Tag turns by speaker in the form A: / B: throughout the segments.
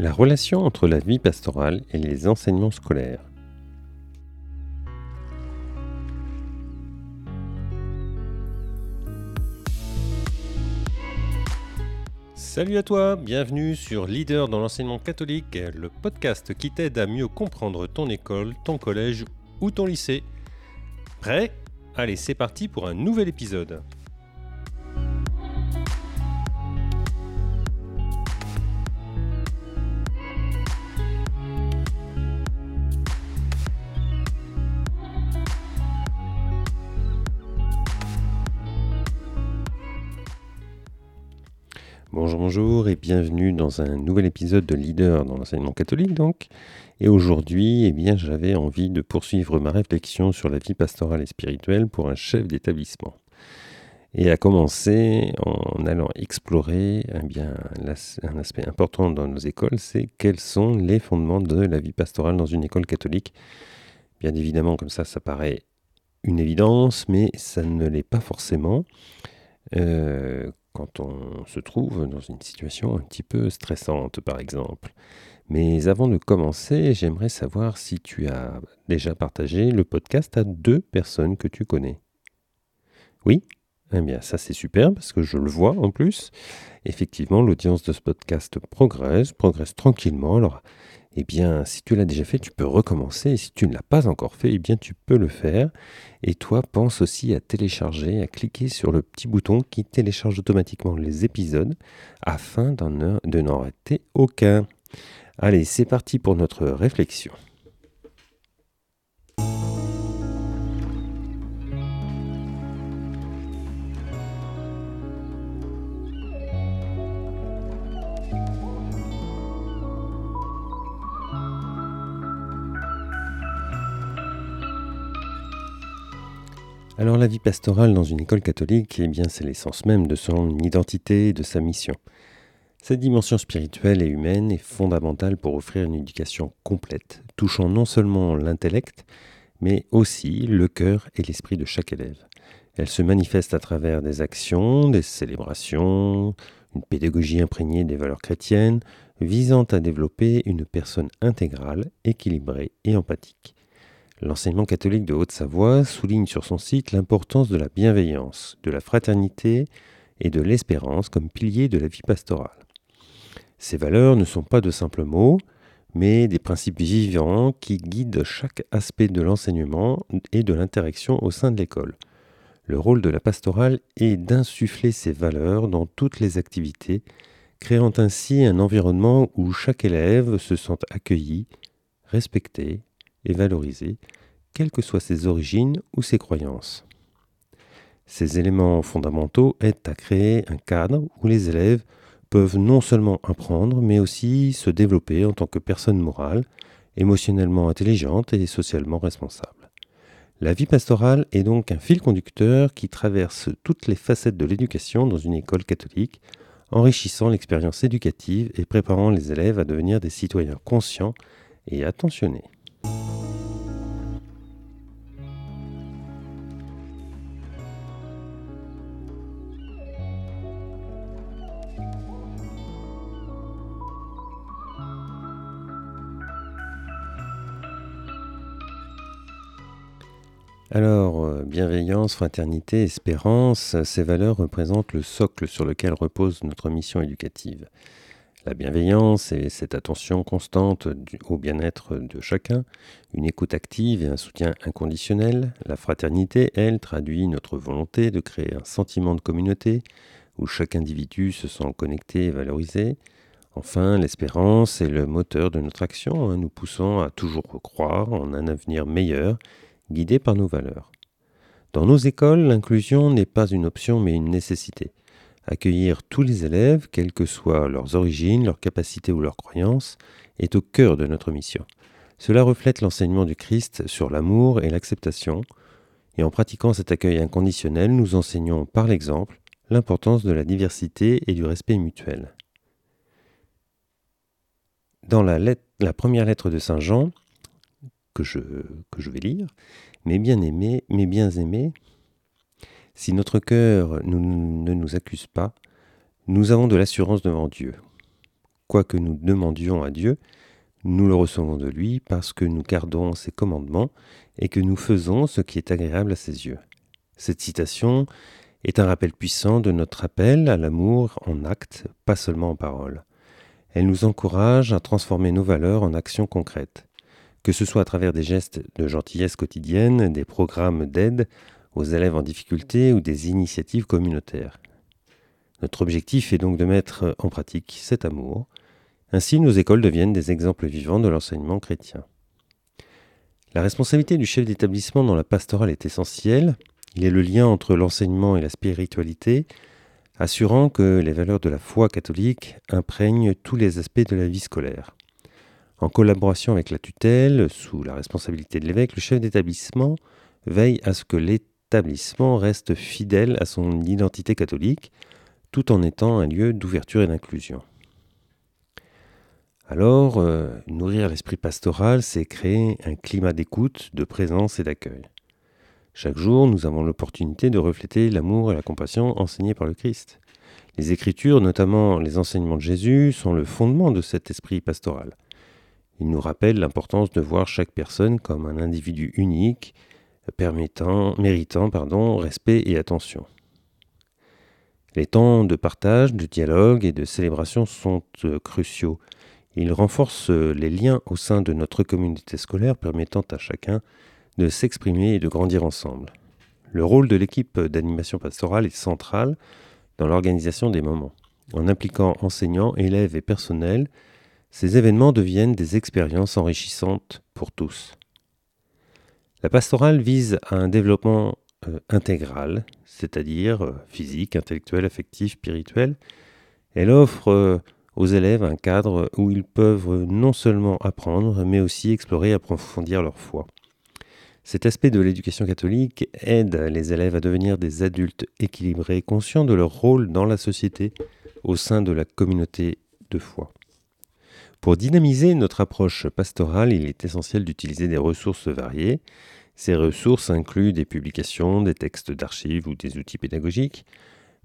A: La relation entre la vie pastorale et les enseignements scolaires. Salut à toi, bienvenue sur Leader dans l'enseignement catholique, le podcast qui t'aide à mieux comprendre ton école, ton collège ou ton lycée. Prêt? Allez, c'est parti pour un nouvel épisode. Bonjour, bonjour et bienvenue dans un nouvel épisode de Leader dans l'enseignement catholique donc. Et aujourd'hui, eh bien, j'avais envie de poursuivre ma réflexion sur la vie pastorale et spirituelle pour un chef d'établissement. Et à commencer en allant explorer eh bien, un aspect important dans nos écoles, c'est quels sont les fondements de la vie pastorale dans une école catholique. Bien évidemment, comme ça, ça paraît une évidence, mais ça ne l'est pas forcément. Euh, quand on se trouve dans une situation un petit peu stressante, par exemple. Mais avant de commencer, j'aimerais savoir si tu as déjà partagé le podcast à deux personnes que tu connais. Oui? Eh bien, ça c'est super parce que je le vois en plus. Effectivement, l'audience de ce podcast progresse, progresse tranquillement. Alors, eh bien, si tu l'as déjà fait, tu peux recommencer. Et si tu ne l'as pas encore fait, eh bien, tu peux le faire. Et toi, pense aussi à télécharger, à cliquer sur le petit bouton qui télécharge automatiquement les épisodes afin de n'en rater aucun. Allez, c'est parti pour notre réflexion. Alors la vie pastorale dans une école catholique, eh bien c'est l'essence même de son identité et de sa mission. Cette dimension spirituelle et humaine est fondamentale pour offrir une éducation complète, touchant non seulement l'intellect, mais aussi le cœur et l'esprit de chaque élève. Elle se manifeste à travers des actions, des célébrations, une pédagogie imprégnée des valeurs chrétiennes, visant à développer une personne intégrale, équilibrée et empathique. L'enseignement catholique de Haute-Savoie souligne sur son site l'importance de la bienveillance, de la fraternité et de l'espérance comme piliers de la vie pastorale. Ces valeurs ne sont pas de simples mots, mais des principes vivants qui guident chaque aspect de l'enseignement et de l'interaction au sein de l'école. Le rôle de la pastorale est d'insuffler ces valeurs dans toutes les activités, créant ainsi un environnement où chaque élève se sent accueilli, respecté, et valoriser, quelles que soient ses origines ou ses croyances. Ces éléments fondamentaux aident à créer un cadre où les élèves peuvent non seulement apprendre, mais aussi se développer en tant que personne morale, émotionnellement intelligente et socialement responsable. La vie pastorale est donc un fil conducteur qui traverse toutes les facettes de l'éducation dans une école catholique, enrichissant l'expérience éducative et préparant les élèves à devenir des citoyens conscients et attentionnés. Alors, euh, bienveillance, fraternité, espérance, ces valeurs représentent le socle sur lequel repose notre mission éducative. La bienveillance et cette attention constante au bien-être de chacun, une écoute active et un soutien inconditionnel. La fraternité, elle, traduit notre volonté de créer un sentiment de communauté où chaque individu se sent connecté et valorisé. Enfin, l'espérance est le moteur de notre action, hein, nous poussant à toujours croire en un avenir meilleur guidés par nos valeurs. Dans nos écoles, l'inclusion n'est pas une option mais une nécessité. Accueillir tous les élèves, quelles que soient leurs origines, leurs capacités ou leurs croyances, est au cœur de notre mission. Cela reflète l'enseignement du Christ sur l'amour et l'acceptation, et en pratiquant cet accueil inconditionnel, nous enseignons par l'exemple l'importance de la diversité et du respect mutuel. Dans la, la première lettre de Saint Jean, que je, vais lire. Mes bien-aimés, mes bien-aimés, si notre cœur ne nous accuse pas, nous avons de l'assurance devant Dieu. Quoi que nous demandions à Dieu, nous le recevons de lui parce que nous gardons ses commandements et que nous faisons ce qui est agréable à ses yeux. Cette citation est un rappel puissant de notre appel à l'amour en actes, pas seulement en paroles. Elle nous encourage à transformer nos valeurs en actions concrètes, que ce soit à travers des gestes de gentillesse quotidienne, des programmes d'aide aux élèves en difficulté ou des initiatives communautaires. Notre objectif est donc de mettre en pratique cet amour. Ainsi, nos écoles deviennent des exemples vivants de l'enseignement chrétien. La responsabilité du chef d'établissement dans la pastorale est essentielle. Il est le lien entre l'enseignement et la spiritualité, assurant que les valeurs de la foi catholique imprègnent tous les aspects de la vie scolaire. En collaboration avec la tutelle, sous la responsabilité de l'évêque, le chef d'établissement veille à ce que l'établissement reste fidèle à son identité catholique, tout en étant un lieu d'ouverture et d'inclusion. Alors, euh, nourrir l'esprit pastoral, c'est créer un climat d'écoute, de présence et d'accueil. Chaque jour, nous avons l'opportunité de refléter l'amour et la compassion enseignés par le Christ. Les Écritures, notamment les enseignements de Jésus, sont le fondement de cet esprit pastoral. Ils nous rappellent l'importance de voir chaque personne comme un individu unique, permettant, méritant pardon, respect et attention. Les temps de partage, de dialogue et de célébration sont euh, cruciaux. Ils renforcent les liens au sein de notre communauté scolaire, permettant à chacun de s'exprimer et de grandir ensemble. Le rôle de l'équipe d'animation pastorale est central dans l'organisation des moments. En impliquant enseignants, élèves et personnels, ces événements deviennent des expériences enrichissantes pour tous. La pastorale vise à un développement euh, intégral, c'est-à-dire euh, physique, intellectuel, affectif, spirituel. Elle offre euh, aux élèves un cadre où ils peuvent non seulement apprendre, mais aussi explorer et approfondir leur foi. Cet aspect de l'éducation catholique aide les élèves à devenir des adultes équilibrés, conscients de leur rôle dans la société au sein de la communauté de foi. Pour dynamiser notre approche pastorale, il est essentiel d'utiliser des ressources variées. Ces ressources incluent des publications, des textes d'archives ou des outils pédagogiques.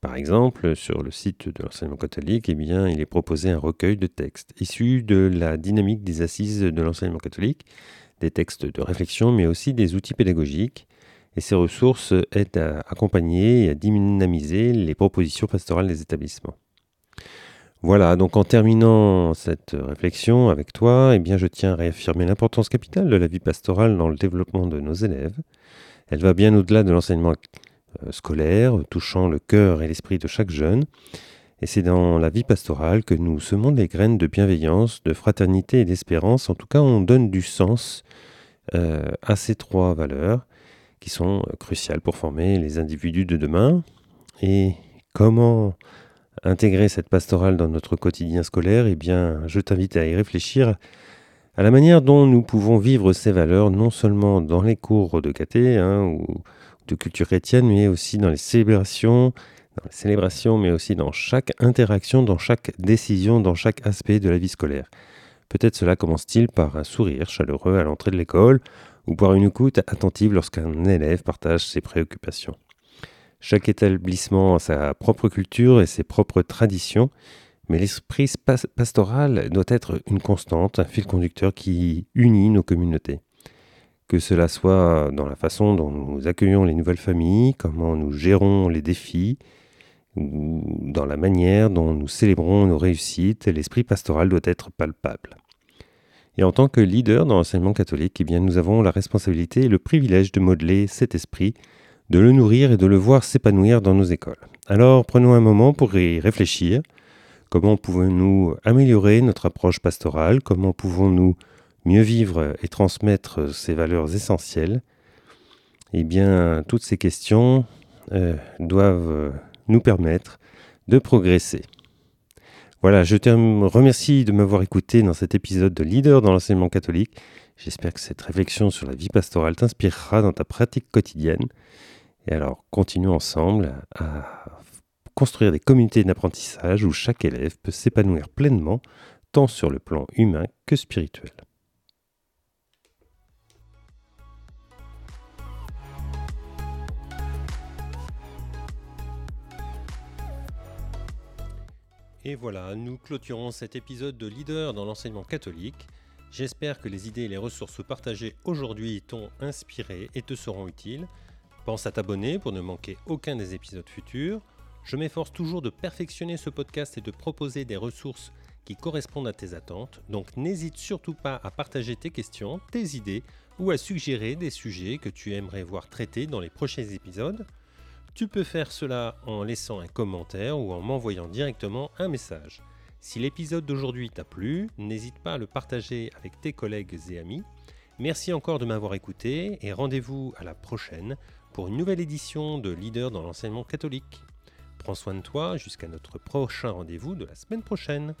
A: Par exemple, sur le site de l'enseignement catholique, eh bien, il est proposé un recueil de textes issus de la dynamique des assises de l'enseignement catholique des textes de réflexion, mais aussi des outils pédagogiques. Et ces ressources aident à accompagner et à dynamiser les propositions pastorales des établissements. Voilà, donc en terminant cette réflexion avec toi, eh bien je tiens à réaffirmer l'importance capitale de la vie pastorale dans le développement de nos élèves. Elle va bien au-delà de l'enseignement euh, scolaire, touchant le cœur et l'esprit de chaque jeune. Et c'est dans la vie pastorale que nous semons des graines de bienveillance, de fraternité et d'espérance. En tout cas, on donne du sens euh, à ces trois valeurs qui sont euh, cruciales pour former les individus de demain. Et comment intégrer cette pastorale dans notre quotidien scolaire Eh bien, je t'invite à y réfléchir à la manière dont nous pouvons vivre ces valeurs, non seulement dans les cours de caté hein, ou de culture chrétienne, mais aussi dans les célébrations, dans les célébrations, mais aussi dans chaque interaction, dans chaque décision, dans chaque aspect de la vie scolaire. Peut-être cela commence-t-il par un sourire chaleureux à l'entrée de l'école ou par une écoute attentive lorsqu'un élève partage ses préoccupations. Chaque établissement a sa propre culture et ses propres traditions, mais l'esprit pastoral doit être une constante, un fil conducteur qui unit nos communautés. Que cela soit dans la façon dont nous accueillons les nouvelles familles, comment nous gérons les défis, ou dans la manière dont nous célébrons nos réussites, l'esprit pastoral doit être palpable. Et en tant que leader dans l'enseignement catholique, eh bien, nous avons la responsabilité et le privilège de modeler cet esprit, de le nourrir et de le voir s'épanouir dans nos écoles. Alors prenons un moment pour y réfléchir. Comment pouvons-nous améliorer notre approche pastorale? Comment pouvons-nous mieux vivre et transmettre ces valeurs essentielles? Eh bien, toutes ces questions euh, doivent nous permettre de progresser. Voilà, je te remercie de m'avoir écouté dans cet épisode de Leader dans l'enseignement catholique. J'espère que cette réflexion sur la vie pastorale t'inspirera dans ta pratique quotidienne. Et alors, continuons ensemble à construire des communautés d'apprentissage où chaque élève peut s'épanouir pleinement, tant sur le plan humain que spirituel. Et voilà, nous clôturons cet épisode de Leader dans l'enseignement catholique. J'espère que les idées et les ressources partagées aujourd'hui t'ont inspiré et te seront utiles. Pense à t'abonner pour ne manquer aucun des épisodes futurs. Je m'efforce toujours de perfectionner ce podcast et de proposer des ressources qui correspondent à tes attentes, donc n'hésite surtout pas à partager tes questions, tes idées ou à suggérer des sujets que tu aimerais voir traités dans les prochains épisodes. Tu peux faire cela en laissant un commentaire ou en m'envoyant directement un message. Si l'épisode d'aujourd'hui t'a plu, n'hésite pas à le partager avec tes collègues et amis. Merci encore de m'avoir écouté et rendez-vous à la prochaine pour une nouvelle édition de Leader dans l'enseignement catholique. Prends soin de toi jusqu'à notre prochain rendez-vous de la semaine prochaine.